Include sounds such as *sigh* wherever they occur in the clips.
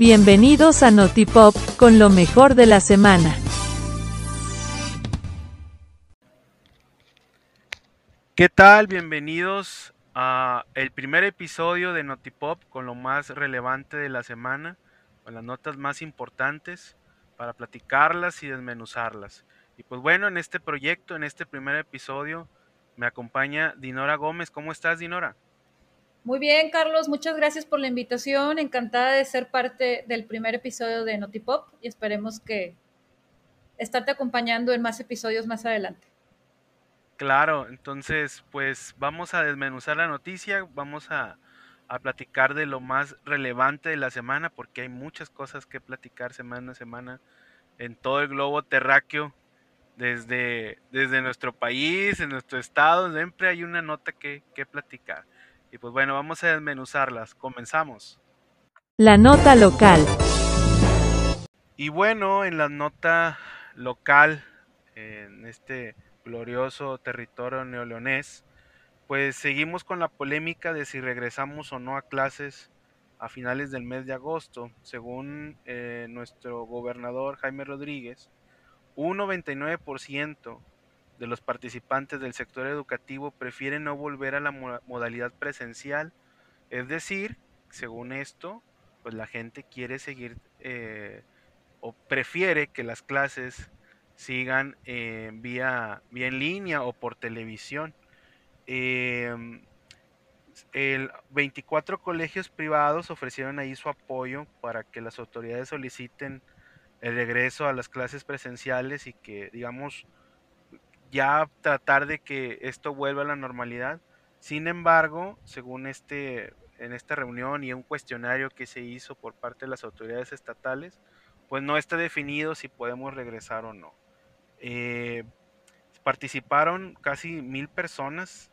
Bienvenidos a Notipop, con lo mejor de la semana. ¿Qué tal? Bienvenidos a el primer episodio de Notipop con lo más relevante de la semana, con las notas más importantes para platicarlas y desmenuzarlas. Y pues bueno, en este proyecto, en este primer episodio, me acompaña Dinora Gómez. ¿Cómo estás, Dinora? Muy bien, Carlos, muchas gracias por la invitación. Encantada de ser parte del primer episodio de Notipop y esperemos que estarte acompañando en más episodios más adelante. Claro, entonces pues vamos a desmenuzar la noticia, vamos a, a platicar de lo más relevante de la semana porque hay muchas cosas que platicar semana a semana en todo el globo terráqueo desde, desde nuestro país, en nuestro estado, siempre hay una nota que, que platicar. Y pues bueno, vamos a desmenuzarlas. Comenzamos. La nota local. Y bueno, en la nota local, en este glorioso territorio neoleonés, pues seguimos con la polémica de si regresamos o no a clases a finales del mes de agosto. Según eh, nuestro gobernador Jaime Rodríguez, un 99% de los participantes del sector educativo prefieren no volver a la modalidad presencial. Es decir, según esto, pues la gente quiere seguir eh, o prefiere que las clases sigan eh, vía, vía en línea o por televisión. Em, el 24 colegios privados ofrecieron ahí su apoyo para que las autoridades soliciten el regreso a las clases presenciales y que, digamos, ya tratar de que esto vuelva a la normalidad. Sin embargo, según este, en esta reunión y un cuestionario que se hizo por parte de las autoridades estatales, pues no está definido si podemos regresar o no. Eh, participaron casi mil personas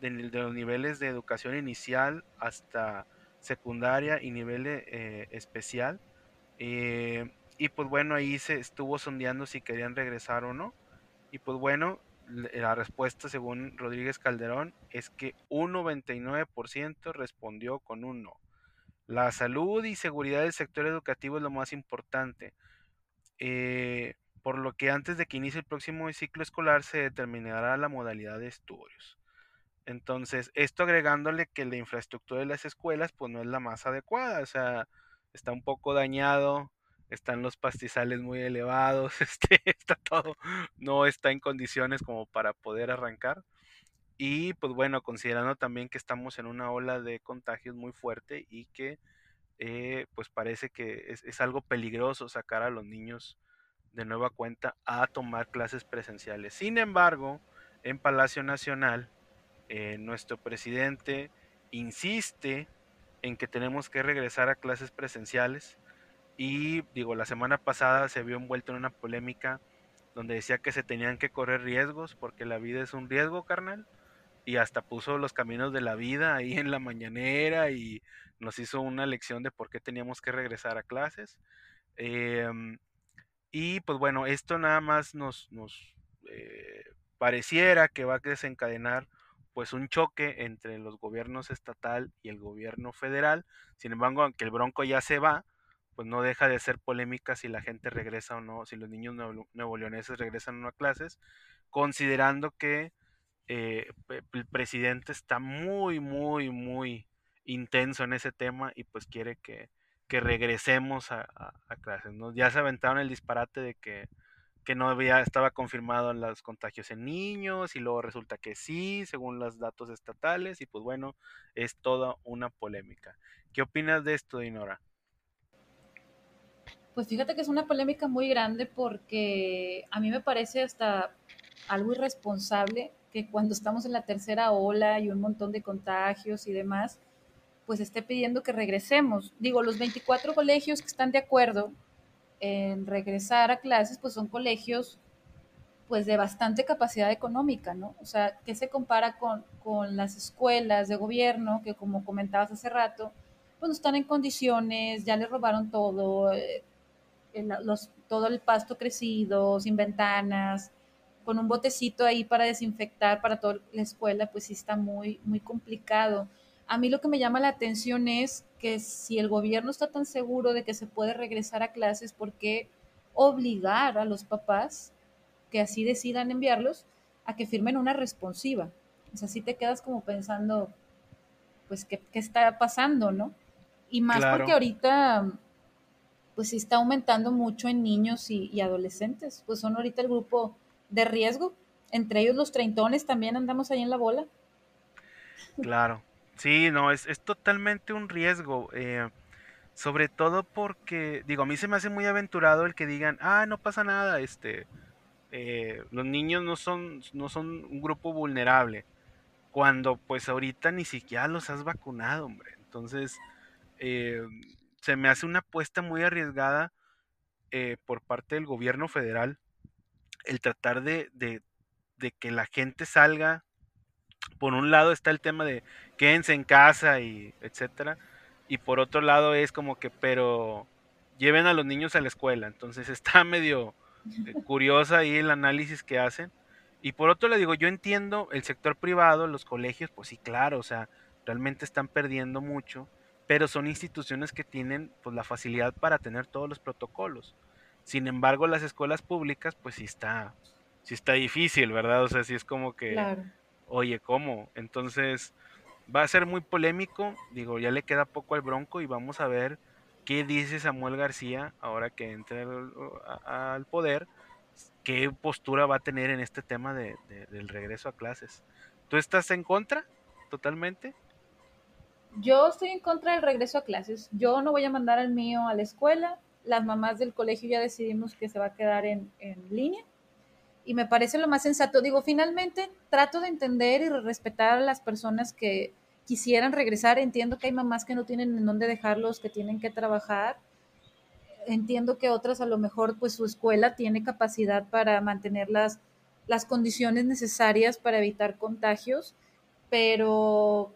de, los niveles de educación inicial hasta secundaria y nivel eh, especial. Eh, y pues bueno, ahí se estuvo sondeando si querían regresar o no. Y pues bueno, la respuesta según Rodríguez Calderón es que un 99% respondió con un no. La salud y seguridad del sector educativo es lo más importante. Eh, por lo que antes de que inicie el próximo ciclo escolar se determinará la modalidad de estudios. Entonces, esto agregándole que la infraestructura de las escuelas pues no es la más adecuada, o sea, está un poco dañado, están los pastizales muy elevados, *laughs* este, está todo, no está en condiciones como para poder arrancar. Y pues bueno, considerando también que estamos en una ola de contagios muy fuerte y que eh, pues parece que es, algo peligroso sacar a los niños de nueva cuenta a tomar clases presenciales. Sin embargo, en Palacio Nacional, eh, nuestro presidente insiste en que tenemos que regresar a clases presenciales y digo, la semana pasada se vio envuelto en una polémica donde decía que se tenían que correr riesgos porque la vida es un riesgo, carnal. Y hasta puso los caminos de la vida ahí en la mañanera y nos hizo una lección de por qué teníamos que regresar a clases. Em, y pues bueno, esto nada más nos, nos eh, pareciera que va a desencadenar pues un choque entre los gobiernos estatal y el gobierno federal. Sin embargo, aunque el bronco ya se va, pues no deja de ser polémica si la gente regresa o no, si los niños nuevo, leoneses regresan o no a clases, considerando que eh, el presidente está muy, muy, muy intenso en ese tema y pues quiere que, regresemos a, clases. ¿no? Ya se aventaron el disparate de que, que no había, estaba confirmado los contagios en niños y luego resulta que sí, según los datos estatales y pues bueno, es toda una polémica. ¿Qué opinas de esto, Dinora? Pues fíjate que es una polémica muy grande porque a mí me parece hasta algo irresponsable que cuando estamos en la tercera ola y un montón de contagios y demás, pues esté pidiendo que regresemos. Digo, los 24 colegios que están de acuerdo en regresar a clases, pues son colegios pues de bastante capacidad económica, ¿no? O sea, ¿qué se compara con, con las escuelas de gobierno que como comentabas hace rato, pues no están en condiciones, ya les robaron todo, eh, los, todo el pasto crecido, sin ventanas, con un botecito ahí para desinfectar para toda la escuela, pues sí está muy, muy complicado. A mí lo que me llama la atención es que si el gobierno está tan seguro de que se puede regresar a clases, ¿por qué obligar a los papás que así decidan enviarlos a que firmen una responsiva? O sea, si te quedas como pensando, pues, ¿qué, qué está pasando, no? Y más Claro. porque ahorita, pues sí está aumentando mucho en niños y, adolescentes, pues son ahorita el grupo de riesgo, entre ellos los treintones también andamos ahí en la bola. Claro. Sí, no, es, es totalmente un riesgo. eh, sobre todo porque, digo, a mí se me hace muy aventurado el que digan, ah, no pasa nada, este, eh, los niños no son, no son un grupo vulnerable. Cuando pues ahorita ni siquiera los has vacunado, hombre. Entonces, eh, se me hace una apuesta muy arriesgada eh, por parte del gobierno federal el tratar de, de, de que la gente salga. Por un lado está el tema de quédense en casa y etcétera, y por otro lado es como que, pero lleven a los niños a la escuela, entonces *laughs* está medio eh, *laughs* curiosa ahí el análisis que hacen. Y por otro le digo, yo entiendo el sector privado, los colegios, pues sí, claro, o sea, realmente están perdiendo mucho, pero son instituciones que tienen pues la facilidad para tener todos los protocolos. Sin embargo, las escuelas públicas, pues sí está, sí está difícil, ¿verdad? O sea, sí es como que Claro. Oye, ¿cómo? Entonces va a ser muy polémico. Digo, ya le queda poco al Bronco y vamos a ver qué dice Samuel García ahora que entre al, a- al poder. ¿Qué postura va a tener en este tema de, de- del regreso a clases? ¿Tú estás en contra? ¿Totalmente? Yo estoy en contra del regreso a clases. Yo no voy a mandar al mío a la escuela. Las mamás del colegio ya decidimos que se va a quedar en, en línea. Y me parece lo más sensato. Digo, finalmente trato de entender y respetar a las personas que quisieran regresar. Entiendo que hay mamás que no tienen en dónde dejarlos, que tienen que trabajar. Entiendo que otras a lo mejor pues su escuela tiene capacidad para mantener las, las condiciones necesarias para evitar contagios, pero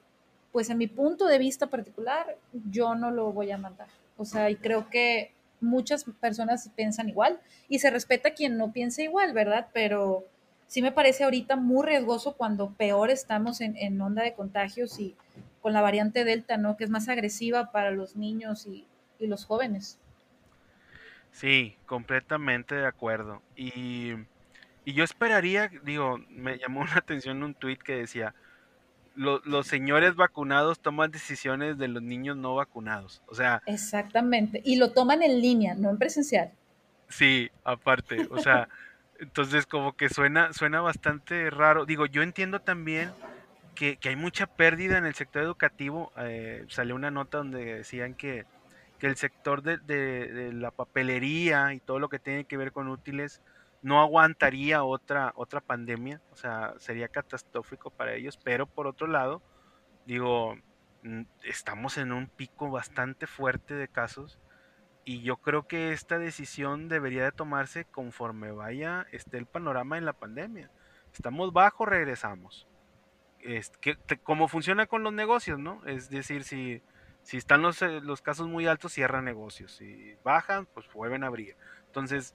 pues en mi punto de vista particular, yo no lo voy a mandar. O sea, y creo que muchas personas piensan igual y se respeta quien no piensa igual, ¿verdad? Pero sí me parece ahorita muy riesgoso cuando peor estamos en, en onda de contagios y con la variante Delta, ¿no? Que es más agresiva para los niños y, y los jóvenes. Sí, completamente de acuerdo. Y, y yo esperaría, digo, me llamó *laughs* la atención un tuit que decía, "Lo- los señores vacunados toman decisiones de los niños no vacunados. O sea, Exactamente. Y lo toman en línea, no en presencial. Sí, aparte, o sea, *laughs* entonces como que suena, suena bastante raro. Digo, yo entiendo también que, que hay mucha pérdida en el sector educativo. eh, salió una nota donde decían que, que el sector de, de- de la papelería y todo lo que tiene que ver con útiles no aguantaría otra, otra pandemia, o sea, sería catastrófico para ellos, pero por otro lado, digo, mm, estamos en un pico bastante fuerte de casos y yo creo que esta decisión debería de tomarse conforme vaya esté el panorama en la pandemia. Estamos bajo, regresamos. Es que, te- como funciona con los negocios, ¿no? Es decir, si, si están los, eh, los casos muy altos, cierran negocios. Si bajan, pues vuelven a abrir. Entonces,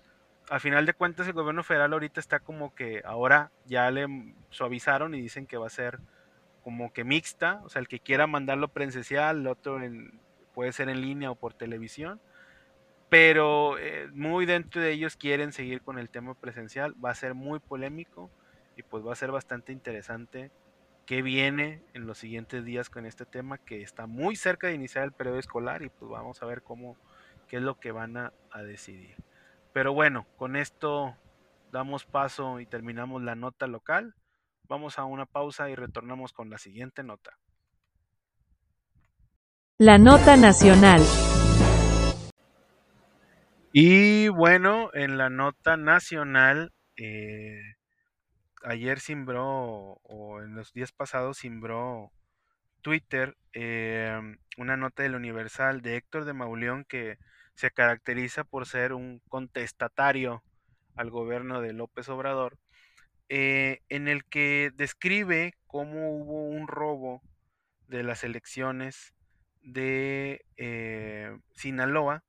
al final de cuentas, el gobierno federal ahorita está como que ahora ya le suavizaron y dicen que va a ser como que mixta. O sea, el que quiera mandarlo presencial, el otro en- puede ser en línea o por televisión pero eh, muy dentro de ellos quieren seguir con el tema presencial. Va a ser muy polémico y pues va a ser bastante interesante qué viene en los siguientes días con este tema que está muy cerca de iniciar el periodo escolar y pues vamos a ver cómo, qué es lo que van a, a decidir. Pero bueno, con esto damos paso y terminamos la nota local. Vamos a una pausa y retornamos con la siguiente nota. La nota nacional. Y bueno, en la nota nacional, eh, ayer cimbró, o en los días pasados cimbró Twitter, em, una nota del Universal de Héctor de Mauleón que se caracteriza por ser un contestatario al gobierno de López Obrador, eh, en el que describe cómo hubo un robo de las elecciones de eh, Sinaloa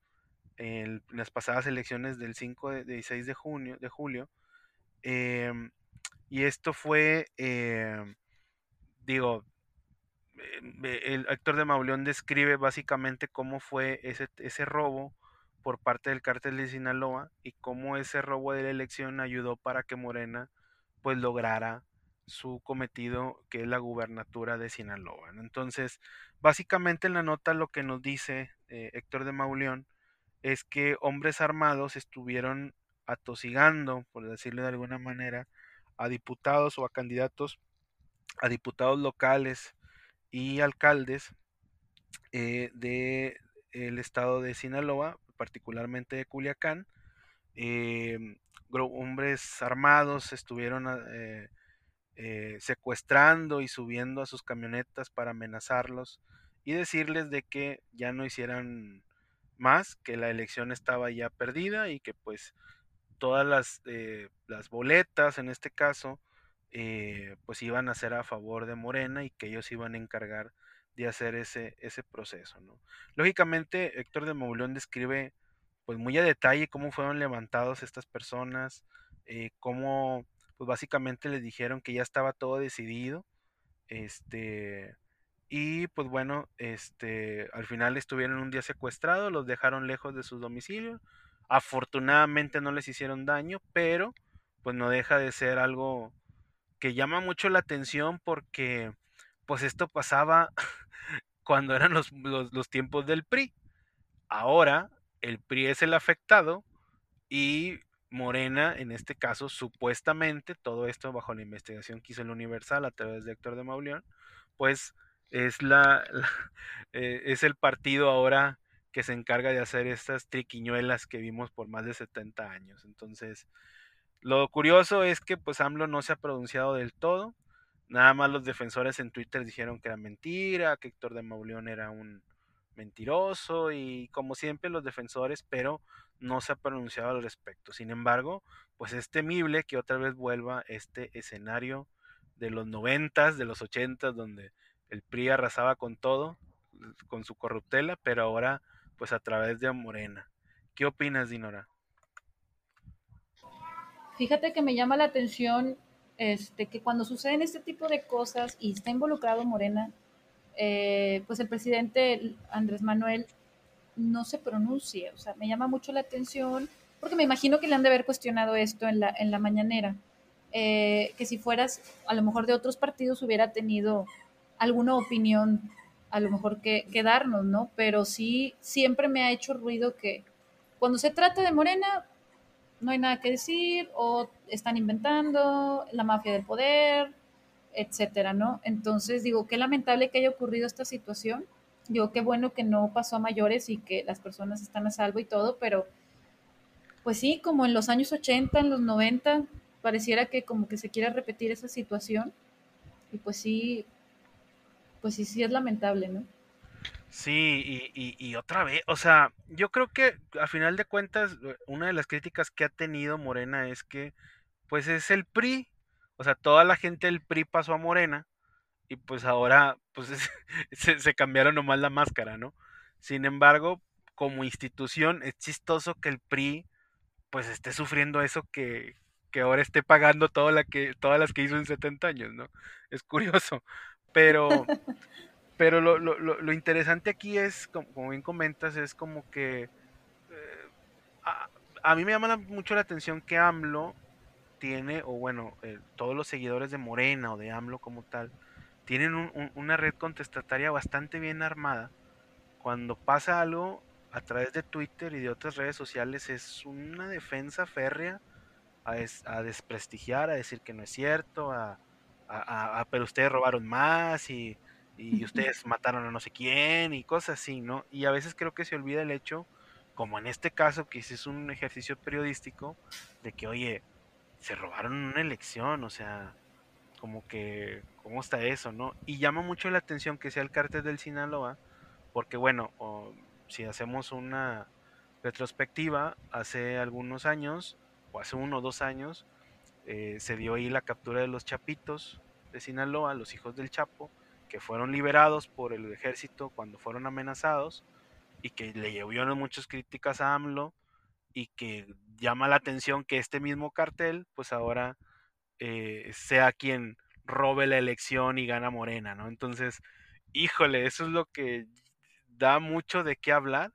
en las pasadas elecciones del 5 de, de 6 de junio, de julio. em, y esto fue, em, digo, el Héctor de Mauleón describe básicamente cómo fue ese, ese robo por parte del cártel de Sinaloa y cómo ese robo de la elección ayudó para que Morena pues lograra su cometido que es la gubernatura de Sinaloa. Entonces, básicamente en la nota lo que nos dice eh, Héctor de Mauleón es que hombres armados estuvieron atosigando, por decirlo de alguna manera, a diputados o a candidatos, a diputados locales y alcaldes eh, del estado de Sinaloa, particularmente de Culiacán. Em, hombres armados estuvieron eh, eh, secuestrando y subiendo a sus camionetas para amenazarlos y decirles de que ya no hicieran más, que la elección estaba ya perdida y que pues todas las, eh, las boletas en este caso eh, pues iban a ser a favor de Morena y que ellos iban a encargar de hacer ese, ese proceso. Lógicamente Héctor de Maulón describe pues muy a detalle cómo fueron levantados estas personas, eh, cómo pues básicamente les dijeron que ya estaba todo decidido, este, y pues bueno, este, al final estuvieron un día secuestrados, los dejaron lejos de sus domicilios, afortunadamente no les hicieron daño, pero pues no deja de ser algo que llama mucho la atención porque pues esto pasaba *laughs* cuando eran los, los tiempos del PRI. Ahora el PRI es el afectado y Morena, en este caso, supuestamente, todo esto bajo la investigación que hizo el Universal a través de Héctor de Mauleón, pues es la, *laughs* eh, es el partido ahora que se encarga de hacer estas triquiñuelas que vimos por más de 70 años. Entonces, lo curioso es que pues AMLO no se ha pronunciado del todo. Nada más los defensores en Twitter dijeron que era mentira, que Héctor de Mauleón era un mentiroso y como siempre los defensores, pero no se ha pronunciado al respecto. Sin embargo, pues es temible que otra vez vuelva este escenario de los noventas, de los ochentas, donde el PRI arrasaba con todo, con su corruptela, pero ahora pues a través de Morena. ¿Qué opinas, Dinora? Fíjate que me llama la atención este, que cuando suceden este tipo de cosas y está involucrado Morena, eh, pues el presidente Andrés Manuel no se pronuncia. O sea, me llama mucho la atención porque me imagino que le han de haber cuestionado esto en la, en la mañanera. Eh, que si fueras a lo mejor de otros partidos hubiera tenido alguna opinión, a lo mejor que, que darnos, ¿no? Pero sí, siempre me ha hecho ruido que cuando se trata de Morena, no hay nada que decir, o están inventando la mafia del poder, etcétera, ¿no? Entonces digo, qué lamentable que haya ocurrido esta situación Digo, qué bueno que no pasó a mayores y que las personas están a salvo y todo, pero pues sí, como en los años 80, en los 90, pareciera que como que se quiera repetir esa situación. Y pues sí, pues sí, sí es lamentable, ¿no? Sí, y, y, otra vez, o sea, yo creo que a final de cuentas, una de las críticas que ha tenido Morena es que, pues es el PRI, o sea, toda la gente del PRI pasó a Morena, y pues ahora pues *laughs* se, cambiaron nomás la máscara, ¿no? Sin embargo, como institución es chistoso que el PRI pues esté sufriendo eso que, que ahora esté pagando toda la que, todas las que hizo en 70 años, ¿no? Es curioso, pero, *laughs* pero lo, lo, lo, interesante aquí es, como, bien comentas, es como que eh, a, a, mí me llama mucho la atención que AMLO tiene, o bueno, eh, todos los seguidores de Morena o de AMLO como tal, tienen una red contestataria bastante bien armada. Cuando pasa algo a través de Twitter y de otras redes sociales es una defensa férrea a, desprestigiar, a decir que no es cierto, a, pero ustedes robaron más y, y ustedes mataron a no sé quién y cosas así, ¿no? Y a veces creo que se olvida el hecho, como en este caso, que es un ejercicio periodístico, de que, oye, se robaron una elección, o sea, como que, ¿cómo está eso, no? Y llama mucho la atención que sea el cártel del Sinaloa, porque bueno, si hacemos una retrospectiva, hace algunos años, o hace uno o dos años, eh, se dio ahí la captura de los chapitos de Sinaloa, los hijos del Chapo, que fueron liberados por el ejército cuando fueron amenazados y que le llevaron muchas críticas a AMLO y que llama la atención que este mismo cartel, pues ahora eh, sea quien robe la elección y gana Morena, ¿no? Entonces, híjole, eso es lo que da mucho de qué hablar.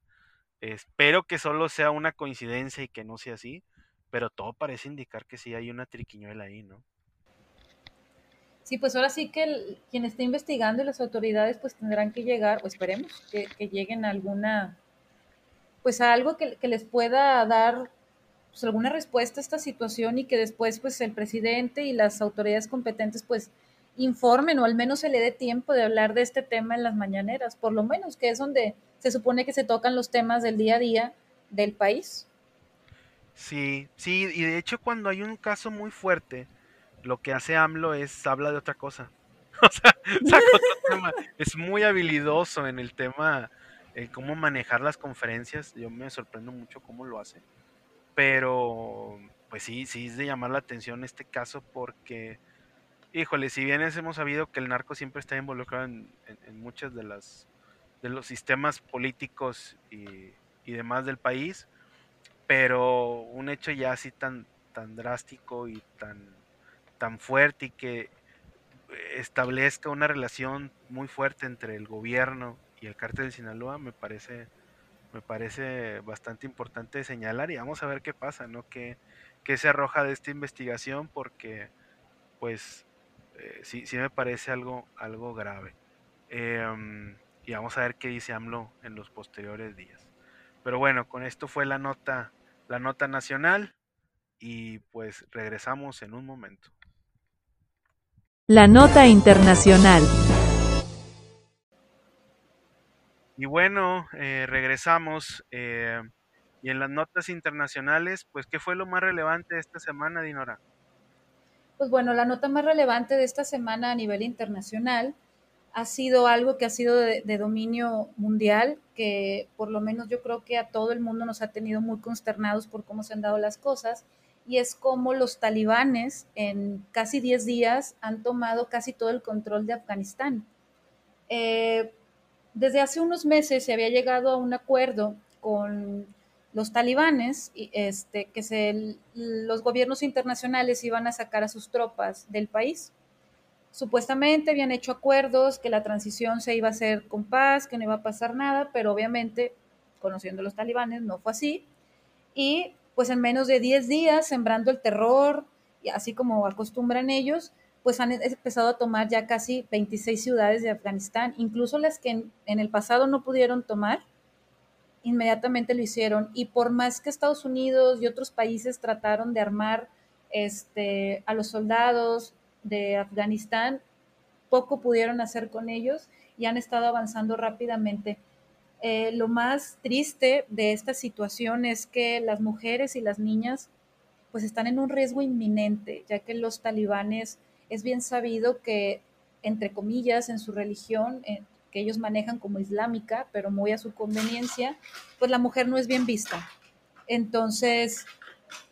Espero que solo sea una coincidencia y que no sea así, pero todo parece indicar que sí hay una triquiñuela ahí, ¿no? Sí, pues ahora sí que quien esté investigando y las autoridades pues tendrán que llegar, o esperemos que, lleguen a alguna, pues a algo que, les pueda dar pues, alguna respuesta a esta situación y que después pues el presidente y las autoridades competentes pues informen o al menos se le dé tiempo de hablar de este tema en las mañaneras, por lo menos que es donde se supone que se tocan los temas del día a día del país. Sí, sí, y de hecho cuando hay un caso muy fuerte, lo que hace AMLO es habla de otra cosa. *laughs* O sea, *laughs* Es muy habilidoso en el tema, en cómo manejar las conferencias. Yo me sorprendo mucho cómo lo hace. Pero, pues sí, sí es de llamar la atención este caso porque, híjole, si bien hemos sabido que el narco siempre está involucrado en, en, muchas de las de los sistemas políticos y, y demás del país, pero un hecho ya así tan, tan drástico y tan tan fuerte y que establezca una relación muy fuerte entre el gobierno y el cártel de Sinaloa me parece me parece bastante importante señalar y vamos a ver qué pasa, ¿no? Que, se arroja de esta investigación porque pues eh, sí, sí me parece algo, algo grave. Em, y vamos a ver qué dice AMLO en los posteriores días. Pero bueno, con esto fue la nota, la nota nacional y pues regresamos en un momento. La nota internacional. Y bueno, eh, regresamos. Eh, y en las notas internacionales, pues, ¿qué fue lo más relevante de esta semana, Dinora? Pues bueno, la nota más relevante de esta semana a nivel internacional ha sido algo que ha sido de, de, dominio mundial, que por lo menos yo creo que a todo el mundo nos ha tenido muy consternados por cómo se han dado las cosas, y es como los talibanes en casi 10 días han tomado casi todo el control de Afganistán. Eh, desde hace unos meses se había llegado a un acuerdo con los talibanes, este, que los gobiernos internacionales iban a sacar a sus tropas del país. Supuestamente habían hecho acuerdos, que la transición se iba a hacer con paz, que no iba a pasar nada, pero obviamente, conociendo los talibanes, no fue así. Y pues en menos de 10 días, sembrando el terror, y así como acostumbran ellos, pues han empezado a tomar ya casi 26 ciudades de Afganistán, incluso las que en, el pasado no pudieron tomar, inmediatamente lo hicieron. Y por más que Estados Unidos y otros países trataron de armar este, a los soldados de Afganistán, poco pudieron hacer con ellos y han estado avanzando rápidamente. Eh, lo más triste de esta situación es que las mujeres y las niñas pues están en un riesgo inminente, ya que los talibanes es bien sabido que, entre comillas, en su religión, eh, que ellos manejan como islámica, pero muy a su conveniencia, pues la mujer no es bien vista. Entonces,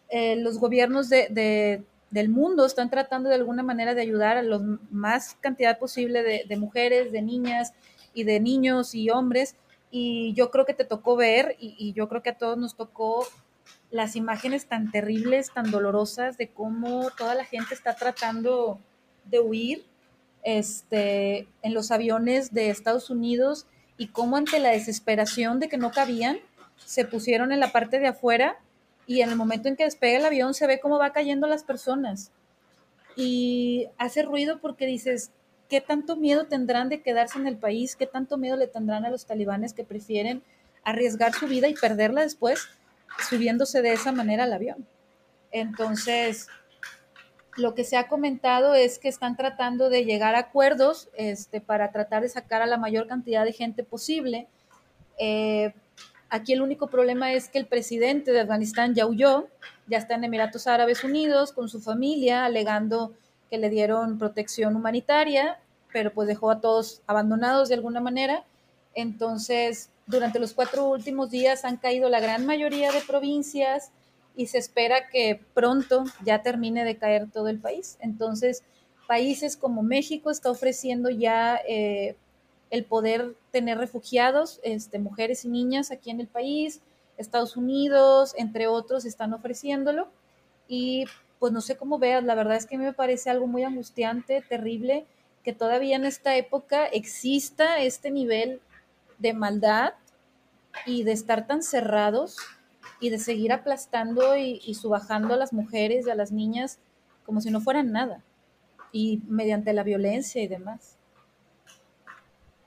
eh, los gobiernos del mundo están tratando de alguna manera de ayudar a la más cantidad posible de, de mujeres, de niñas y de niños y hombres y yo creo que te tocó ver y, yo creo que a todos nos tocó las imágenes tan terribles, tan dolorosas de cómo toda la gente está tratando de huir este, en los aviones de Estados Unidos y cómo ante la desesperación de que no cabían, se pusieron en la parte de afuera y en el momento en que despega el avión se ve cómo va cayendo las personas. Y hace ruido porque dices, ¿qué tanto miedo tendrán de quedarse en el país? ¿Qué tanto miedo le tendrán a los talibanes que prefieren arriesgar su vida y perderla después subiéndose de esa manera al avión? Entonces, lo que se ha comentado es que están tratando de llegar a acuerdos este, para tratar de sacar a la mayor cantidad de gente posible. Eh, aquí el único problema es que el presidente de Afganistán ya huyó, ya está en Emiratos Árabes Unidos con su familia, alegando que le dieron protección humanitaria pero pues dejó a todos abandonados de alguna manera. Entonces, durante los cuatro últimos días han caído la gran mayoría de provincias y se espera que pronto ya termine de caer todo el país. Entonces, países como México está ofreciendo ya eh, el poder tener refugiados, este, mujeres y niñas aquí en el país, Estados Unidos, entre otros, están ofreciéndolo. Y pues no sé cómo veas, la verdad es que me parece algo muy angustiante, terrible que todavía en esta época exista este nivel de maldad y de estar tan cerrados y de seguir aplastando y, y subajando a las mujeres y a las niñas como si no fueran nada y mediante la violencia y demás.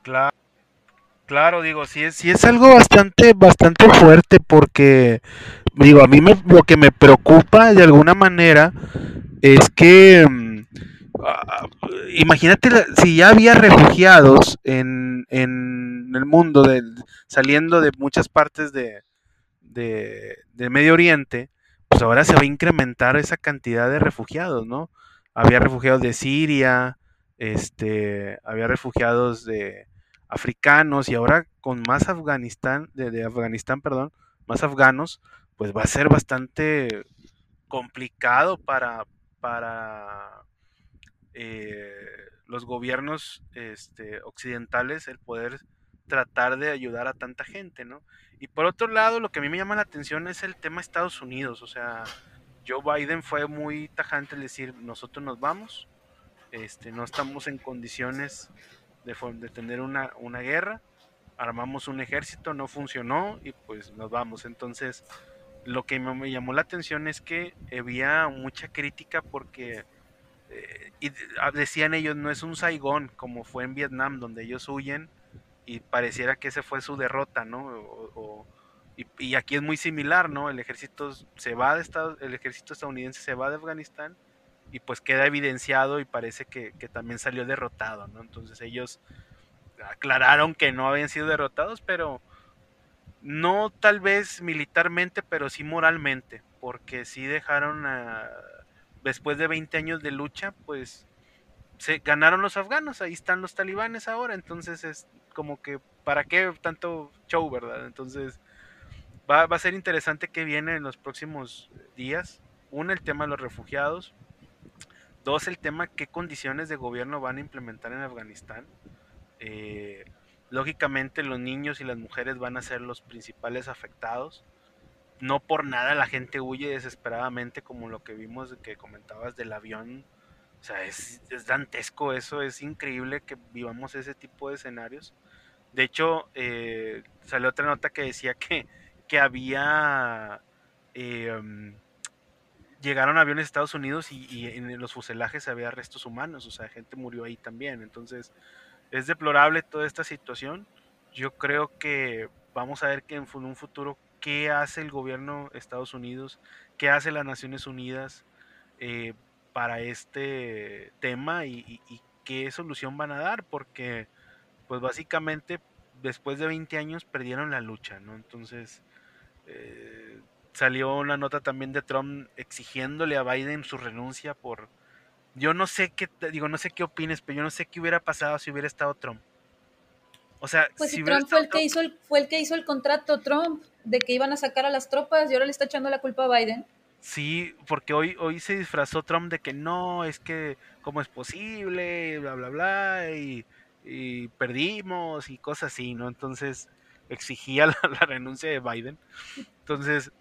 Claro, claro, digo, sí es, sí es algo bastante, bastante fuerte porque, digo, a mí me, lo que me preocupa de alguna manera es que, ah, imagínate, si ya había refugiados en, en el mundo, de, saliendo de muchas partes de, de, de Medio Oriente, pues ahora se va a incrementar esa cantidad de refugiados, ¿no? Había refugiados de Siria, este, había refugiados de africanos y ahora con más Afganistán, de, Afganistán, perdón, más afganos, pues va a ser bastante complicado para, para eh, los gobiernos este, occidentales el poder tratar de ayudar a tanta gente, ¿no? Y por otro lado, lo que a mí me llama la atención es el tema Estados Unidos, o sea, Joe Biden fue muy tajante al decir, nosotros nos vamos, este, no estamos en condiciones de, tener una, una, guerra, armamos un ejército, no funcionó y pues nos vamos. Entonces, lo que me, llamó la atención es que había mucha crítica porque eh, y decían ellos, no es un Saigón como fue en Vietnam, donde ellos huyen y pareciera que ese fue su derrota, ¿no? O, y, y, aquí es muy similar, ¿no? El ejército se va de Estados, el ejército estadounidense se va de Afganistán y pues queda evidenciado y parece que, también salió derrotado, ¿no? Entonces ellos aclararon que no habían sido derrotados, pero no tal vez militarmente, pero sí moralmente, porque sí dejaron después de 20 años de lucha, pues se ganaron los afganos, ahí están los talibanes ahora, entonces es como que, ¿para qué tanto show, verdad? Entonces, va, a ser interesante que viene en los próximos días. Uno, el tema de los refugiados. Dos, el tema qué condiciones de gobierno van a implementar en Afganistán. Eh, lógicamente los niños y las mujeres van a ser los principales afectados. No por nada la gente huye desesperadamente como lo que vimos que comentabas del avión. O sea, es, es dantesco eso, es increíble que vivamos ese tipo de escenarios. De hecho, eh, salió otra nota que decía que, que había... Eh, um, llegaron aviones a Estados Unidos y, y, en los fuselajes había restos humanos, o sea, gente murió ahí también. Entonces, es deplorable toda esta situación. Yo creo que vamos a ver que en un futuro qué hace el gobierno de Estados Unidos, qué hace las Naciones Unidas eh, para este tema y, y, y, qué solución van a dar, porque pues básicamente después de 20 años perdieron la lucha, ¿no? Entonces eh, salió una nota también de Trump exigiéndole a Biden su renuncia por, yo no sé qué, digo, no sé qué opines, pero yo no sé qué hubiera pasado si hubiera estado Trump. O sea, pues si Trump fue el, que hizo el, fue el que hizo el contrato, Trump, de que iban a sacar a las tropas y ahora le está echando la culpa a Biden. Sí, porque hoy, hoy se disfrazó Trump de que no, es que cómo es posible, bla, bla, bla, y, y perdimos y cosas así, ¿no? Entonces exigía *laughs* la, la renuncia de Biden. Entonces,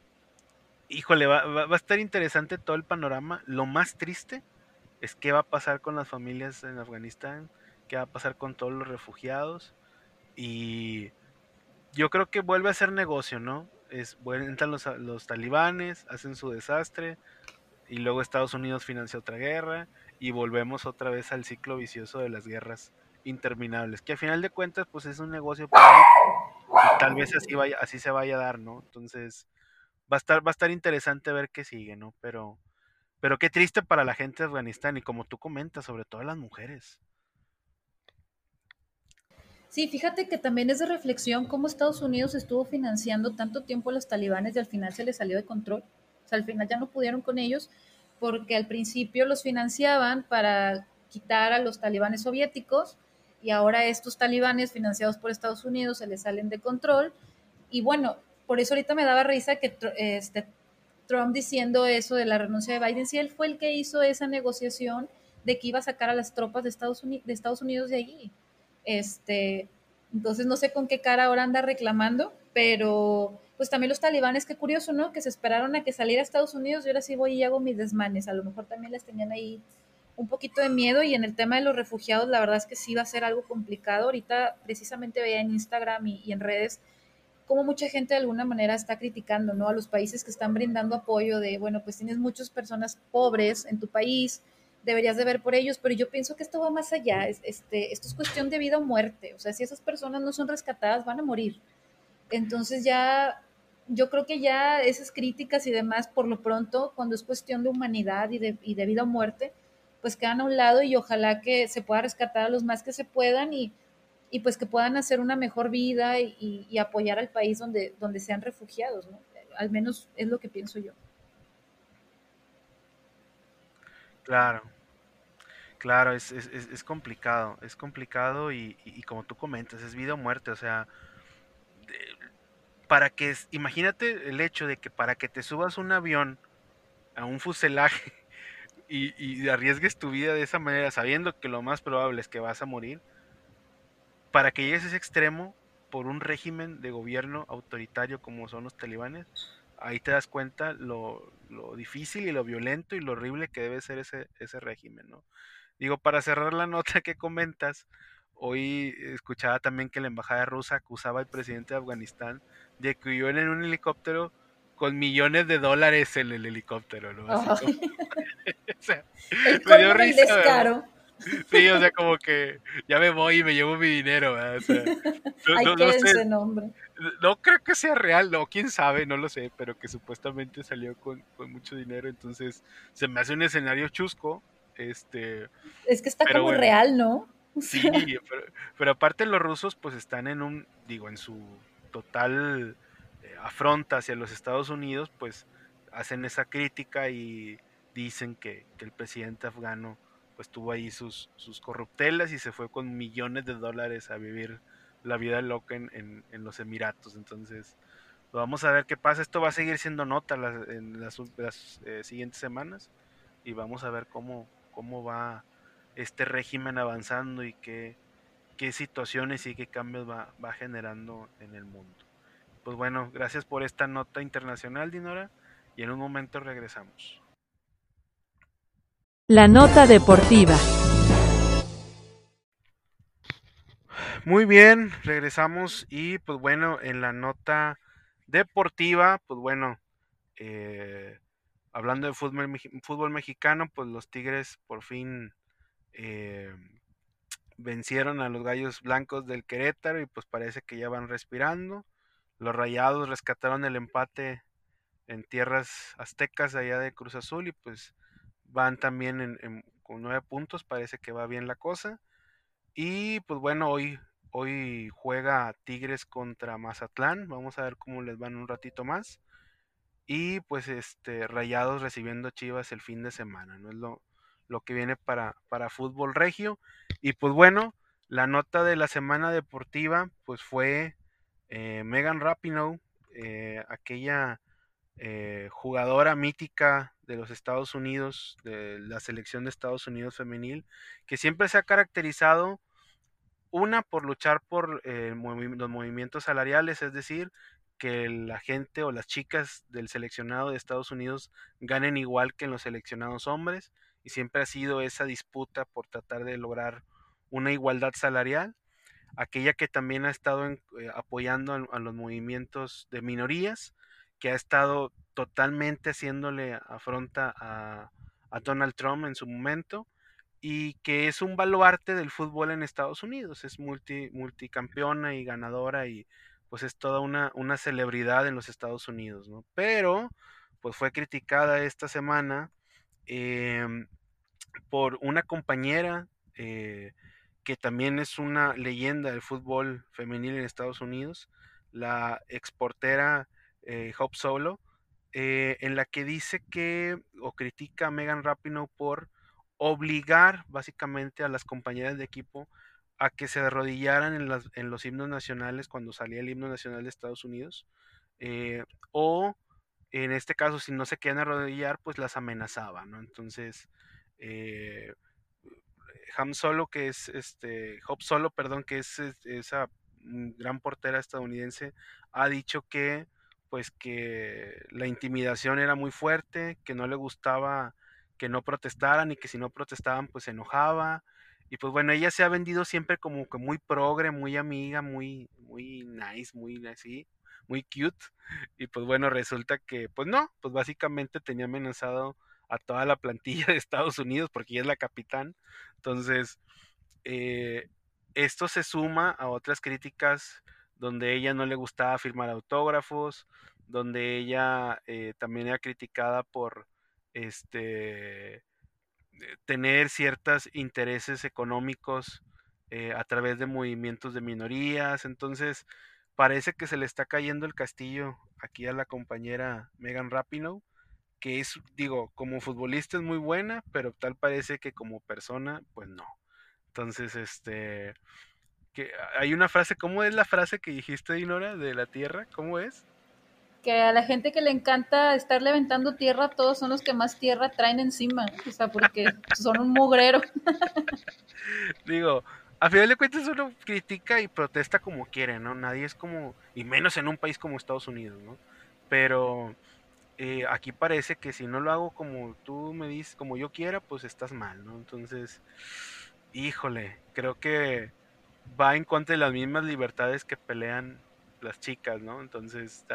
híjole, va, va, va a estar interesante todo el panorama. Lo más triste es qué va a pasar con las familias en Afganistán, qué va a pasar con todos los refugiados y yo creo que vuelve a ser negocio, ¿no? Es, entran los, los talibanes, hacen su desastre y luego Estados Unidos financia otra guerra y volvemos otra vez al ciclo vicioso de las guerras interminables, que a final de cuentas pues es un negocio y tal vez así vaya, así se vaya a dar, ¿no? Entonces va a estar, va a estar interesante ver qué sigue, ¿no? Pero pero qué triste para la gente de Afganistán y como tú comentas, sobre todo las mujeres. Sí, fíjate que también es de reflexión cómo Estados Unidos estuvo financiando tanto tiempo a los talibanes y al final se les salió de control. O sea, al final ya no pudieron con ellos porque al principio los financiaban para quitar a los talibanes soviéticos y ahora estos talibanes financiados por Estados Unidos se les salen de control. Y bueno, por eso ahorita me daba risa que este, Trump diciendo eso de la renuncia de Biden, si él fue el que hizo esa negociación de que iba a sacar a las tropas de Estados Unidos de, allí. Este, entonces no sé con qué cara ahora anda reclamando, pero pues también los talibanes, qué curioso, ¿no? Que se esperaron a que saliera a Estados Unidos y ahora sí voy y hago mis desmanes. A lo mejor también les tenían ahí un poquito de miedo y en el tema de los refugiados la verdad es que sí va a ser algo complicado. Ahorita precisamente veía en Instagram y, en redes cómo mucha gente de alguna manera está criticando ¿no? a los países que están brindando apoyo de, bueno, pues tienes muchas personas pobres en tu país, deberías de ver por ellos, pero yo pienso que esto va más allá, este, esto es cuestión de vida o muerte, o sea, si esas personas no son rescatadas, van a morir. Entonces ya, yo creo que ya esas críticas y demás, por lo pronto, cuando es cuestión de humanidad y de, y de vida o muerte, pues quedan a un lado y ojalá que se pueda rescatar a los más que se puedan y, y pues que puedan hacer una mejor vida y, y, apoyar al país donde, donde sean refugiados, ¿no? Al menos es lo que pienso yo. Claro, claro, es, es, complicado, es complicado y, y, como tú comentas, es vida o muerte, o sea, para que, imagínate el hecho de que para que te subas un avión a un fuselaje *laughs* y, arriesgues tu vida de esa manera, sabiendo que lo más probable es que vas a morir, para que llegues a ese extremo por un régimen de gobierno autoritario como son los talibanes, ahí te das cuenta lo, difícil y lo violento y lo horrible que debe ser ese, ese régimen, ¿no? Digo, para cerrar la nota que comentas, hoy escuchaba también que la embajada rusa acusaba al presidente de Afganistán de que huyó en un helicóptero con millones de dólares en el helicóptero, ¿no? Así *laughs* o sea, me dio risa. Descaro. Sí, o sea, como que ya me voy y me llevo mi dinero, O sea, no, no, sé, nombre. no creo que sea real, no, quién sabe, no lo sé, pero que supuestamente salió con, con mucho dinero, entonces se me hace un escenario chusco, este... Es que está como real, ¿no? Sí, pero, pero aparte los rusos pues están en un, digo, en su total eh, afronta hacia los Estados Unidos, pues hacen esa crítica y dicen que, el presidente afgano pues tuvo ahí sus, sus corruptelas y se fue con millones de dólares a vivir la vida loca en, en, los Emiratos. Entonces, pues, vamos a ver qué pasa. Esto va a seguir siendo nota en las, eh, siguientes semanas y vamos a ver cómo, cómo va este régimen avanzando y qué, qué situaciones y qué cambios va, va generando en el mundo. Pues bueno, gracias por esta nota internacional, Dinora, y en un momento regresamos. La nota deportiva. Muy bien, regresamos y pues bueno, en la nota deportiva, pues bueno, eh, hablando de fútbol, mexicano, pues los Tigres por fin eh, vencieron a los Gallos Blancos del Querétaro y pues parece que ya van respirando. Los Rayados rescataron el empate en tierras aztecas allá de Cruz Azul y pues van también en, con nueve puntos, parece que va bien la cosa. Y pues bueno, hoy, hoy juega Tigres contra Mazatlán, vamos a ver cómo les van un ratito más. Y pues este Rayados recibiendo Chivas el fin de semana, ¿no? Es lo, lo que viene para, para fútbol regio. Y pues bueno, la nota de la semana deportiva pues fue eh, Megan Rapinoe, eh, aquella eh, jugadora mítica de los Estados Unidos, de la selección de Estados Unidos femenil, que siempre se ha caracterizado una por luchar por los movimientos salariales, es decir, que la gente o las chicas del seleccionado de Estados Unidos ganen igual que en los seleccionados hombres y siempre ha sido esa disputa por tratar de lograr una igualdad salarial, aquella que también ha estado eh, apoyando a, los movimientos de minorías, que ha estado totalmente haciéndole afronta a, a Donald Trump en su momento y que es un baluarte del fútbol en Estados Unidos, es multi, multicampeona y ganadora y pues es toda una, una celebridad en los Estados Unidos, ¿no? Pero pues fue criticada esta semana Em, por una compañera eh, que también es una leyenda del fútbol femenil en Estados Unidos, la exportera eh, Solo, eh, en la que dice que o critica a Megan Rapinoe por obligar básicamente a las compañeras de equipo a que se arrodillaran en, los himnos nacionales cuando salía el himno nacional de Estados Unidos o en este caso, si no se quedan arrodillar, pues las amenazaba. Entonces, eh, Ham Solo, que es este, Hop Solo, perdón, que es, esa gran portera estadounidense, ha dicho que pues que la intimidación era muy fuerte, que no le gustaba que no protestaran y que si no protestaban pues se enojaba. Y pues bueno, ella se ha vendido siempre como que muy progre, muy amiga, muy, muy nice, muy así, muy cute. Y pues bueno, resulta que pues no, pues básicamente tenía amenazado a toda la plantilla *laughs* de Estados Unidos porque ella es la capitán. Entonces, eh, esto se suma a otras críticas donde ella no le gustaba firmar autógrafos, donde ella eh, también era criticada por este tener ciertos intereses económicos eh, a través de movimientos de minorías. Entonces, parece que se le está cayendo el castillo aquí a la compañera Megan Rapinoe, que es, digo, como futbolista es muy buena, pero tal parece que como persona, pues no. Entonces, este, que hay una frase, ¿cómo es la frase que dijiste, Dinora, de la tierra? ¿Cómo es? Que a la gente que le encanta estar levantando tierra, todos son los que más tierra traen encima, o sea, porque *laughs* son un mugrero. Digo, a final de cuentas uno critica y protesta como quiere, ¿no? Nadie es como, y menos en un país como Estados Unidos, ¿no? Pero eh, aquí parece que si no lo hago como tú me dices, como yo quiera, pues estás mal, ¿no? Entonces, híjole, creo que va en contra de las mismas libertades que pelean las chicas, ¿no? Entonces,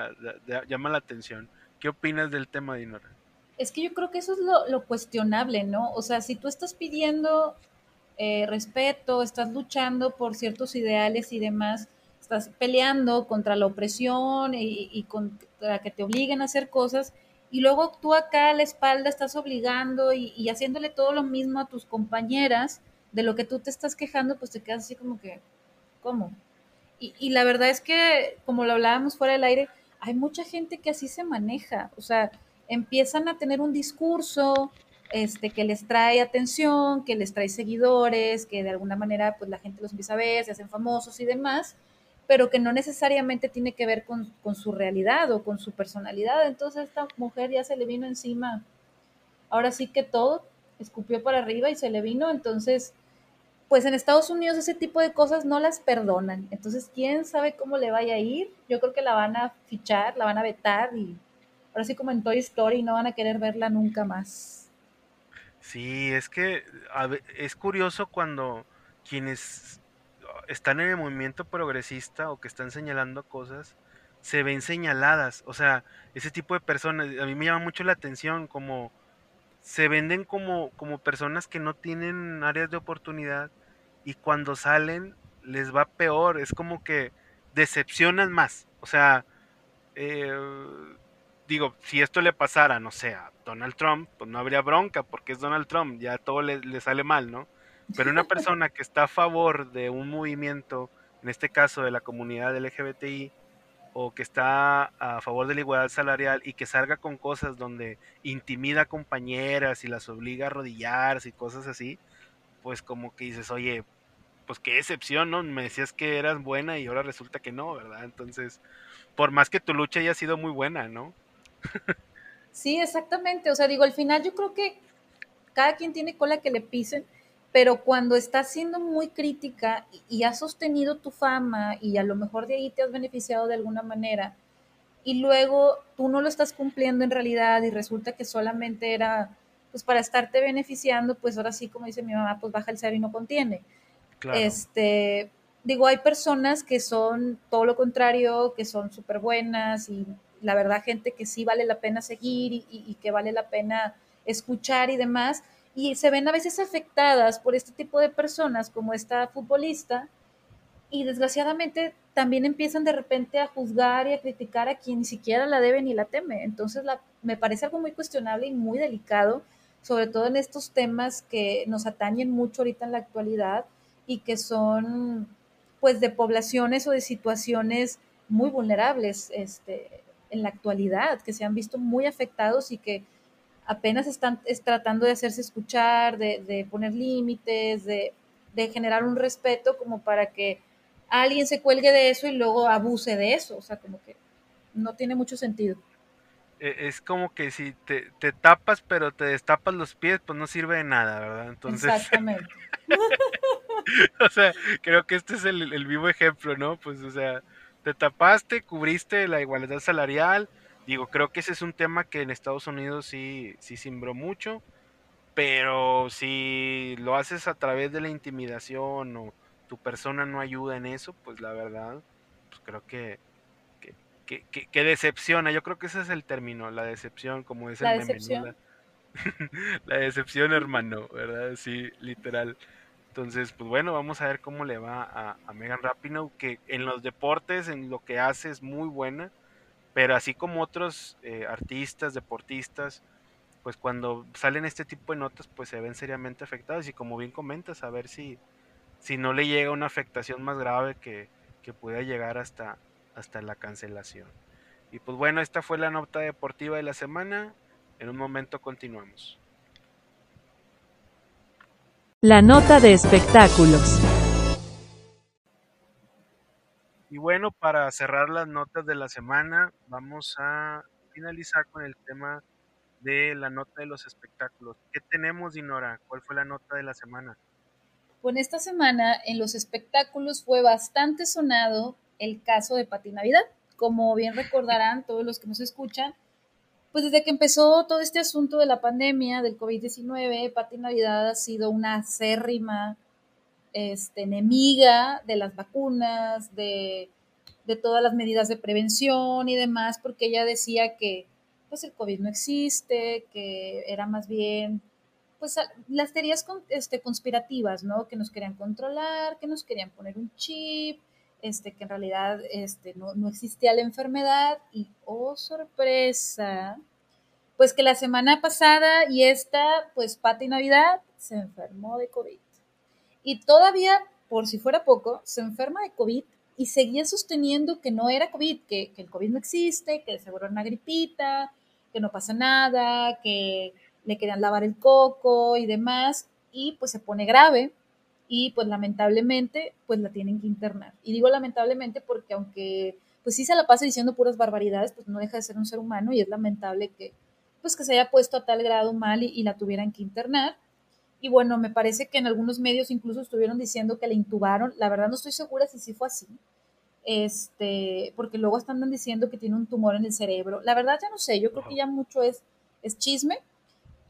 llama la atención. ¿Qué opinas del tema, Dinora? Es que yo creo que eso es lo, cuestionable, ¿no? O sea, si tú estás pidiendo eh, respeto, estás luchando por ciertos ideales y demás, estás peleando contra la opresión y, contra que te obliguen a hacer cosas, y luego tú acá a la espalda estás obligando y, y, haciéndole todo lo mismo a tus compañeras de lo que tú te estás quejando, pues te quedas así como que, ¿cómo? Y, y la verdad es que, como lo hablábamos fuera del aire, hay mucha gente que así se maneja, o sea, empiezan a tener un discurso, este, que les trae atención, que les trae seguidores, que de alguna manera pues la gente los empieza a ver, se hacen famosos y demás, pero que no necesariamente tiene que ver con, con su realidad o con su personalidad. Entonces esta mujer ya se le vino encima, ahora sí que todo, escupió para arriba y se le vino, entonces pues en Estados Unidos ese tipo de cosas no las perdonan. Entonces, quién sabe cómo le vaya a ir. Yo creo que la van a fichar, la van a vetar y ahora sí como en Toy Story no van a querer verla nunca más. Sí, es que es curioso cuando quienes están en el movimiento progresista o que están señalando cosas, se ven señaladas. O sea, ese tipo de personas, a mí me llama mucho la atención, como se venden como, como personas que no tienen áreas de oportunidad y cuando salen les va peor. Es como que decepcionan más. O sea, eh, digo, si esto le pasara, no sé, a Donald Trump, pues no habría bronca porque es Donald Trump, ya todo le, sale mal, ¿no? Pero una persona que está a favor de un movimiento, en este caso de la comunidad LGBTI, o que está a favor de la igualdad salarial y que salga con cosas donde intimida a compañeras y las obliga a arrodillarse y cosas así, pues como que dices, oye, pues qué excepción, ¿no? Me decías que eras buena y ahora resulta que no, ¿verdad? Entonces, por más que tu lucha haya sido muy buena, ¿no? Sí, exactamente. O sea, digo, al final yo creo que cada quien tiene cola que le pisen, pero cuando estás siendo muy crítica y, has sostenido tu fama y a lo mejor de ahí te has beneficiado de alguna manera, y luego tú no lo estás cumpliendo en realidad y resulta que solamente era pues para estarte beneficiando, pues ahora sí, como dice mi mamá, pues baja el cero y no contiene. Este, digo, hay personas que son todo lo contrario, que son súper buenas y la verdad gente que sí vale la pena seguir y, que vale la pena escuchar y demás, y se ven a veces afectadas por este tipo de personas como esta futbolista, y desgraciadamente también empiezan de repente a juzgar y a criticar a quien ni siquiera la debe ni la teme. Entonces la, me parece algo muy cuestionable y muy delicado, sobre todo en estos temas que nos atañen mucho ahorita en la actualidad y que son pues de poblaciones o de situaciones muy vulnerables este, en la actualidad, que se han visto muy afectados y que apenas están tratando de hacerse escuchar, de, poner límites, de, generar un respeto como para que alguien se cuelgue de eso y luego abuse de eso. O sea, como que no tiene mucho sentido. E, es como que si te, tapas pero te destapas los pies, pues no sirve de nada, ¿verdad? Entonces... Exactamente. *laughs* o sea, creo que este es el, el vivo ejemplo, ¿no? Pues, o sea, te tapaste, cubriste la igualdad salarial. Digo, creo que ese es un tema que en Estados Unidos sí, sí simbró mucho. pero si lo haces a través de la intimidación o tu persona no ayuda en eso, pues la verdad, pues creo que, que, decepciona. Yo creo que ese es el término, la decepción, como la el decepción. *laughs* la decepción, hermano, ¿verdad? Sí, literal. Entonces, pues bueno, vamos a ver cómo le va a, a Megan Rapinoe, que en los deportes, en lo que hace es muy buena, pero así como otros eh, artistas, deportistas, pues cuando salen este tipo de notas, pues se ven seriamente afectados y como bien comentas, a ver si, si no le llega una afectación más grave que, que pueda llegar hasta, hasta la cancelación. Y pues bueno, esta fue la nota deportiva de la semana. En un momento continuamos. La nota de espectáculos. Y bueno, para cerrar las notas de la semana, vamos a finalizar con el tema de la nota de los espectáculos. ¿Qué tenemos, Dinora? ¿Cuál fue la nota de la semana? Bueno, esta semana en los espectáculos fue bastante sonado el caso de Pati Navidad. Como bien recordarán todos los que nos escuchan, pues desde que empezó todo este asunto de la pandemia del COVID-19, Pati Navidad ha sido una acérrima este, enemiga de las vacunas, de, todas las medidas de prevención y demás, porque ella decía que pues el COVID no existe, que era más bien pues las teorías este, conspirativas, ¿no? Que nos querían controlar, que nos querían poner un chip, este, que en realidad este, no, no existía la enfermedad y, oh sorpresa, pues que la semana pasada y esta, pues Pati Navidad se enfermó de COVID. Y todavía, por si fuera poco, se enferma de COVID y seguía sosteniendo que no era COVID, que, que el COVID no existe, que seguro era una gripita, que no pasa nada, que le querían lavar el coco y demás, y pues se pone grave y pues lamentablemente pues la tienen que internar. Y digo lamentablemente porque aunque pues sí se la pasa diciendo puras barbaridades, pues no deja de ser un ser humano y es lamentable que pues que se haya puesto a tal grado mal y, la tuvieran que internar. Y bueno, me parece que en algunos medios incluso estuvieron diciendo que la intubaron. La verdad no estoy segura si sí fue así. Este, porque luego están diciendo que tiene un tumor en el cerebro. La verdad ya no sé, yo creo que ya mucho es, es chisme,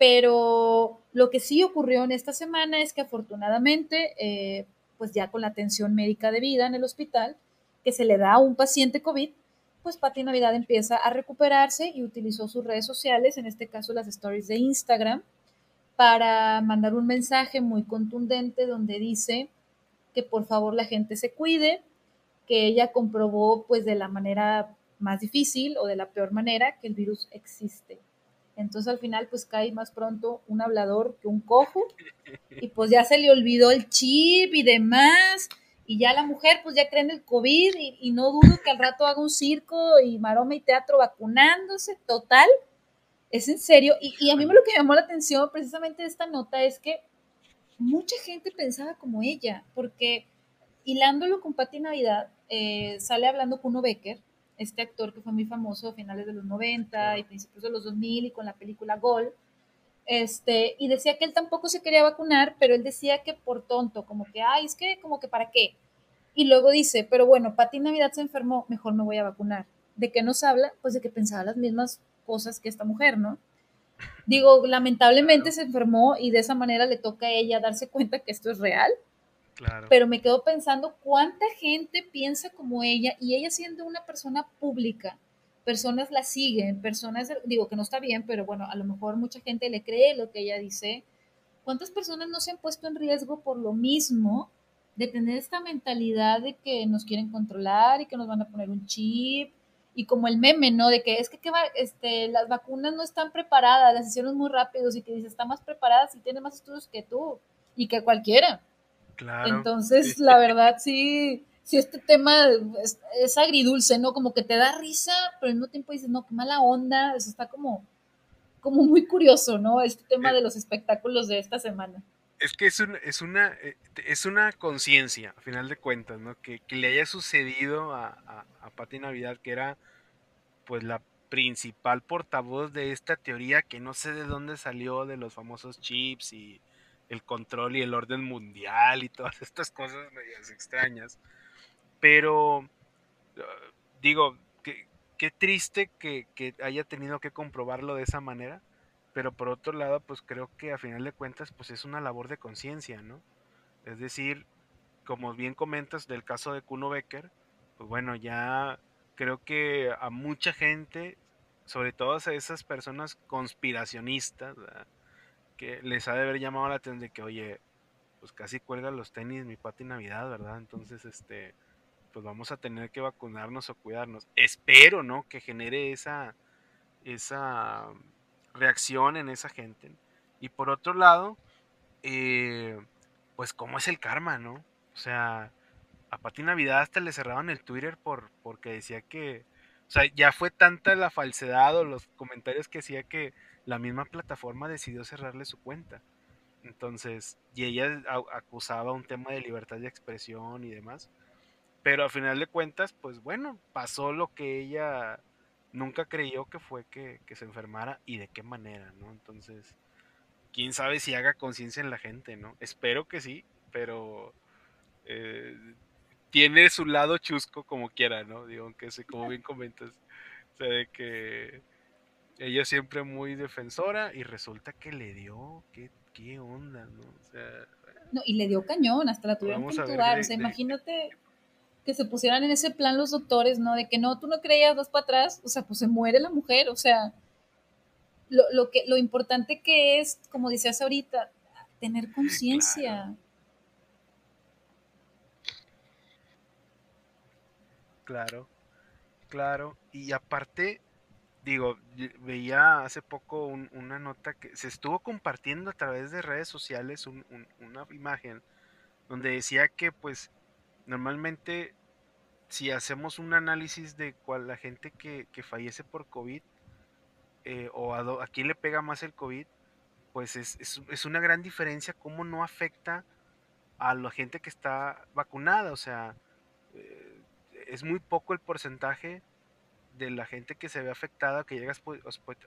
pero lo que sí ocurrió en esta semana es que afortunadamente, eh, pues ya con la atención médica de vida en el hospital, que se le da a un paciente COVID, pues Pati Navidad empieza a recuperarse y utilizó sus redes sociales, en este caso las stories de Instagram, para mandar un mensaje muy contundente donde dice que por favor la gente se cuide, que ella comprobó pues de la manera más difícil o de la peor manera que el virus existe. Entonces al final pues cae más pronto un hablador que un cojo y pues ya se le olvidó el chip y demás y ya la mujer pues ya cree en el COVID y, no dudo que al rato haga un circo y maroma y teatro vacunándose, total, es en serio. Y, a mí lo que me llamó la atención precisamente de esta nota es que mucha gente pensaba como ella, porque hilándolo con Patti Navidad, eh, sale hablando con Uno Becker, este actor que fue muy famoso a finales de los 90 y principios de los 2000 y con la película Gol, este, y decía que él tampoco se quería vacunar, pero él decía que por tonto, como que, ay, es que, como que para qué. Y luego dice, pero bueno, Pati Navidad se enfermó, mejor me voy a vacunar. ¿De qué nos habla? Pues de que pensaba las mismas cosas que esta mujer, ¿no? Digo, lamentablemente se enfermó y de esa manera le toca a ella darse cuenta que esto es real pero me quedo pensando cuánta gente piensa como ella y ella siendo una persona pública, personas la siguen, personas, digo que no está bien, pero bueno, a lo mejor mucha gente le cree lo que ella dice. ¿Cuántas personas no se han puesto en riesgo por lo mismo de tener esta mentalidad de que nos quieren controlar y que nos van a poner un chip? Y como el meme, ¿no? De que es que, este, las vacunas no están preparadas, las hicieron muy rápidos y que dice, está más preparada y tiene más estudios que tú y que cualquiera. Entonces, la verdad, sí, sí, este tema es, agridulce, ¿no? Como que te da risa, pero al mismo tiempo dices, no, qué mala onda, eso está como, como muy curioso, ¿no? Este tema de los espectáculos de esta semana. Es que es, es una, eh, es una conciencia, a final de cuentas, ¿no? Que, le haya sucedido a, a, a Pati Navidad, que era pues la principal portavoz de esta teoría que no sé de dónde salió de los famosos chips y el control y el orden mundial y todas *laughs* estas cosas medias extrañas. Pero, ah, digo, qué, triste que, haya tenido que comprobarlo de esa manera, pero por otro lado, pues creo que a final de cuentas, pues es una labor de conciencia, ¿no? Es decir, como bien comentas del caso de Kuno Becker, pues bueno, ya creo que a mucha gente, sobre todo a esas personas conspiracionistas, que les ha de haber llamado la atención de que, oye, pues casi cuelga los tenis mi pati Navidad, ¿verdad? Entonces, este, pues vamos a tener que vacunarnos o cuidarnos. Espero, ¿no? Que genere esa, esa reacción en esa gente. Y por otro lado, eh, pues cómo es el karma, ¿no? O sea, a Pati Navidad hasta le cerraban el Twitter por, porque decía que, o sea, ya fue tanta la falsedad o los comentarios que decía que la misma plataforma decidió cerrarle su cuenta. Entonces, y ella acusaba un tema de libertad de expresión y demás. Pero al final de cuentas, pues bueno, pasó lo que ella nunca creyó que fue que, se enfermara y de qué manera, ¿no? Entonces, quién sabe si haga conciencia en la gente, ¿no? Espero que sí, pero eh, tiene su lado chusco como quiera, ¿no? Digo, aunque sé, como bien comentas, o sea, de que ella siempre muy defensora y resulta que le dio, qué, qué onda, ¿no? O sea, no, y le dio cañón, hasta la tuvieron que intubar, o sea, imagínate que se pusieran en ese plan los doctores, ¿no? De que no, tú no creías, vas para atrás, o sea, pues se muere la mujer, o sea, lo, lo que, lo importante que es, como decías ahorita, tener conciencia. Claro. claro, y aparte, digo, veía hace poco una nota que se estuvo compartiendo a través de redes sociales una imagen donde decía que pues normalmente si hacemos un análisis de cuál la gente que, fallece por COVID eh, o a, quién le pega más el COVID, pues es, una gran diferencia cómo no afecta a la gente que está vacunada. O sea, eh, es muy poco el porcentaje de la gente que se ve afectada, que llega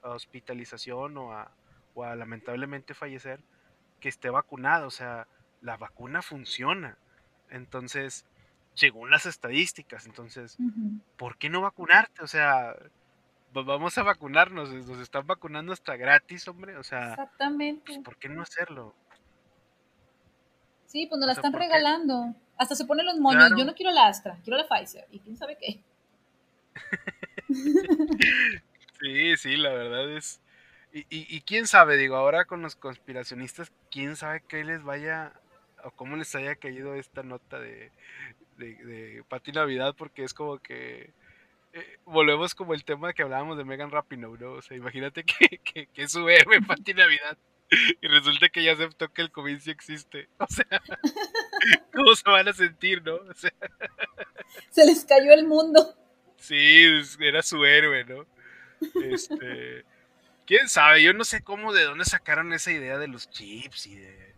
a hospitalización o a, o a lamentablemente fallecer, que esté vacunada. O sea, la vacuna funciona. Entonces, según las estadísticas. Entonces, ¿por qué no vacunarte? O sea, vamos a vacunarnos, nos están vacunando hasta gratis, hombre. O sea, Exactamente. Pues, ¿por qué no hacerlo? Sí, pues nos la están regalando. Hasta se ponen los moños. Yo no quiero la Astra, quiero la Pfizer. ¿Y quién sabe qué? *laughs* sí, sí, la verdad es. Y, quién sabe, digo, ahora con los conspiracionistas, quién sabe qué les vaya o cómo les haya caído esta nota de, de, de Pati Navidad porque es como que eh, volvemos como el tema que hablábamos de Megan Rapinoe, ¿no? O sea, imagínate *laughs* que, que, que es su héroe Pati Navidad y resulta que ya aceptó que el COVID sí existe. *laughs* O sea, ¿cómo se van a sentir, no? O sea, se les cayó el mundo. Sí, era su héroe, ¿no? Este, *laughs* quién sabe, yo no sé cómo de dónde sacaron esa idea de los chips y de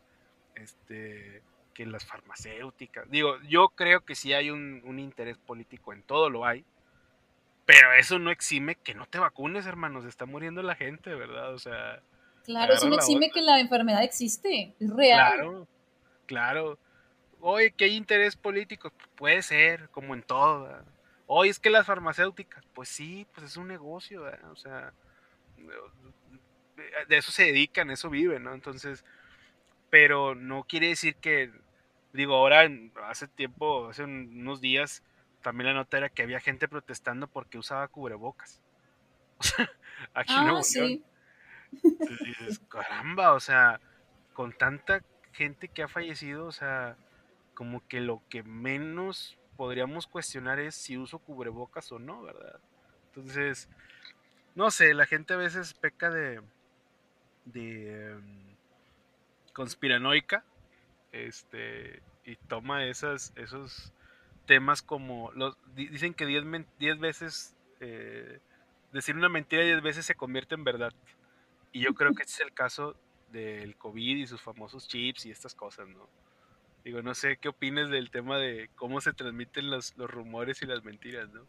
este que las farmacéuticas. Digo, yo creo que sí hay un, interés político en todo lo hay, pero eso no exime que no te vacunes, hermanos, está muriendo la gente, ¿verdad? O sea... Claro, eso no exime que la enfermedad existe, es real. Claro, claro. Oye, que hay interés político, puede ser, como en todo. Oye, es que las farmacéuticas, pues sí, pues es un negocio, o sea, de eso se dedican, eso viven, ¿no? Entonces, pero no quiere decir que Digo, ahora, hace tiempo, hace unos días, también la nota era que había gente protestando porque usaba cubrebocas. *laughs* O sea, aquí ah, no. Sí. dices, caramba, o sea, con tanta gente que ha fallecido, o sea, como que lo que menos podríamos cuestionar es si uso cubrebocas o no, ¿verdad? Entonces, no sé, la gente a veces peca de, de em, conspiranoica este, y toma esas, esos temas como, los, dicen que 10 veces, eh, decir una mentira 10 veces se convierte en verdad. Y yo creo que es el caso del COVID y sus famosos chips y estas cosas, ¿no? Digo, no sé qué opines del tema de cómo se transmiten los, los rumores y las mentiras, ¿no?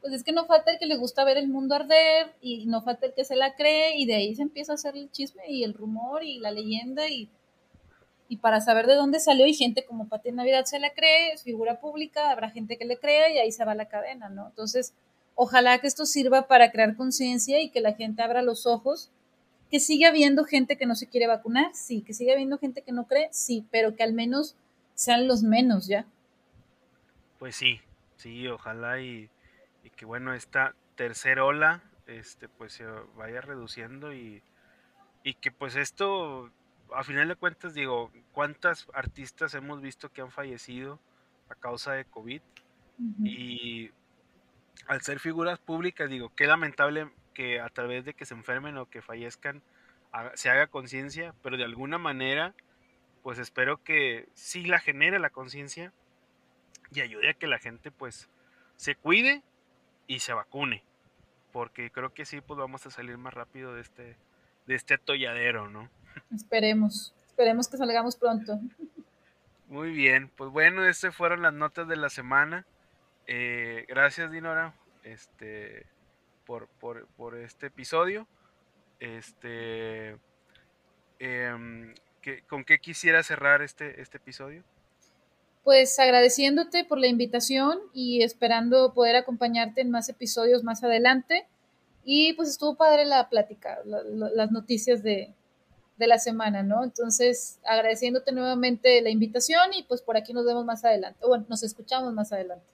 Pues es que no falta el que le gusta ver el mundo arder y no falta el que se la cree y de ahí se empieza a hacer el chisme y el rumor y la leyenda y y para saber de dónde salió y gente como Pati Navidad se la cree, es figura pública, habrá gente que le crea y ahí se va la cadena, ¿no? Entonces, ojalá que esto sirva para crear conciencia y que la gente abra los ojos Que sigue habiendo gente que no se quiere vacunar, sí, que sigue habiendo gente que no cree, sí, pero que al menos sean los menos ya. Pues sí, sí, ojalá y, y que bueno, esta tercera ola este, pues se vaya reduciendo y, y que pues esto, a final de cuentas, digo, ¿cuántas artistas hemos visto que han fallecido a causa de COVID? Y al ser figuras públicas, digo, qué lamentable que a través de que se enfermen o que fallezcan se haga conciencia, pero de alguna manera, pues espero que sí la genere la conciencia y ayude a que la gente pues se cuide y se vacune, porque creo que sí, pues vamos a salir más rápido de este, de este atolladero, ¿no? Esperemos, esperemos que salgamos pronto. Muy bien, pues bueno, estas fueron las notas de la semana. Eh, gracias, Dinora, este, por, por, este episodio. Este, em, ¿Con qué quisiera cerrar este, este episodio? Pues agradeciéndote por la invitación y esperando poder acompañarte en más episodios más adelante. Y pues estuvo padre la plática, las noticias de, de la semana, ¿no? Entonces, agradeciéndote nuevamente la invitación y pues por aquí nos vemos más adelante. Bueno, nos escuchamos más adelante.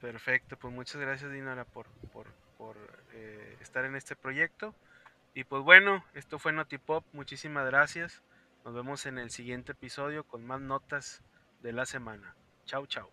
Perfecto, pues muchas gracias Dinara por, por, por eh, estar en este proyecto. Y pues bueno, esto fue Notipop, muchísimas gracias. Nos vemos en el siguiente episodio con más notas de la semana. Chau, chau.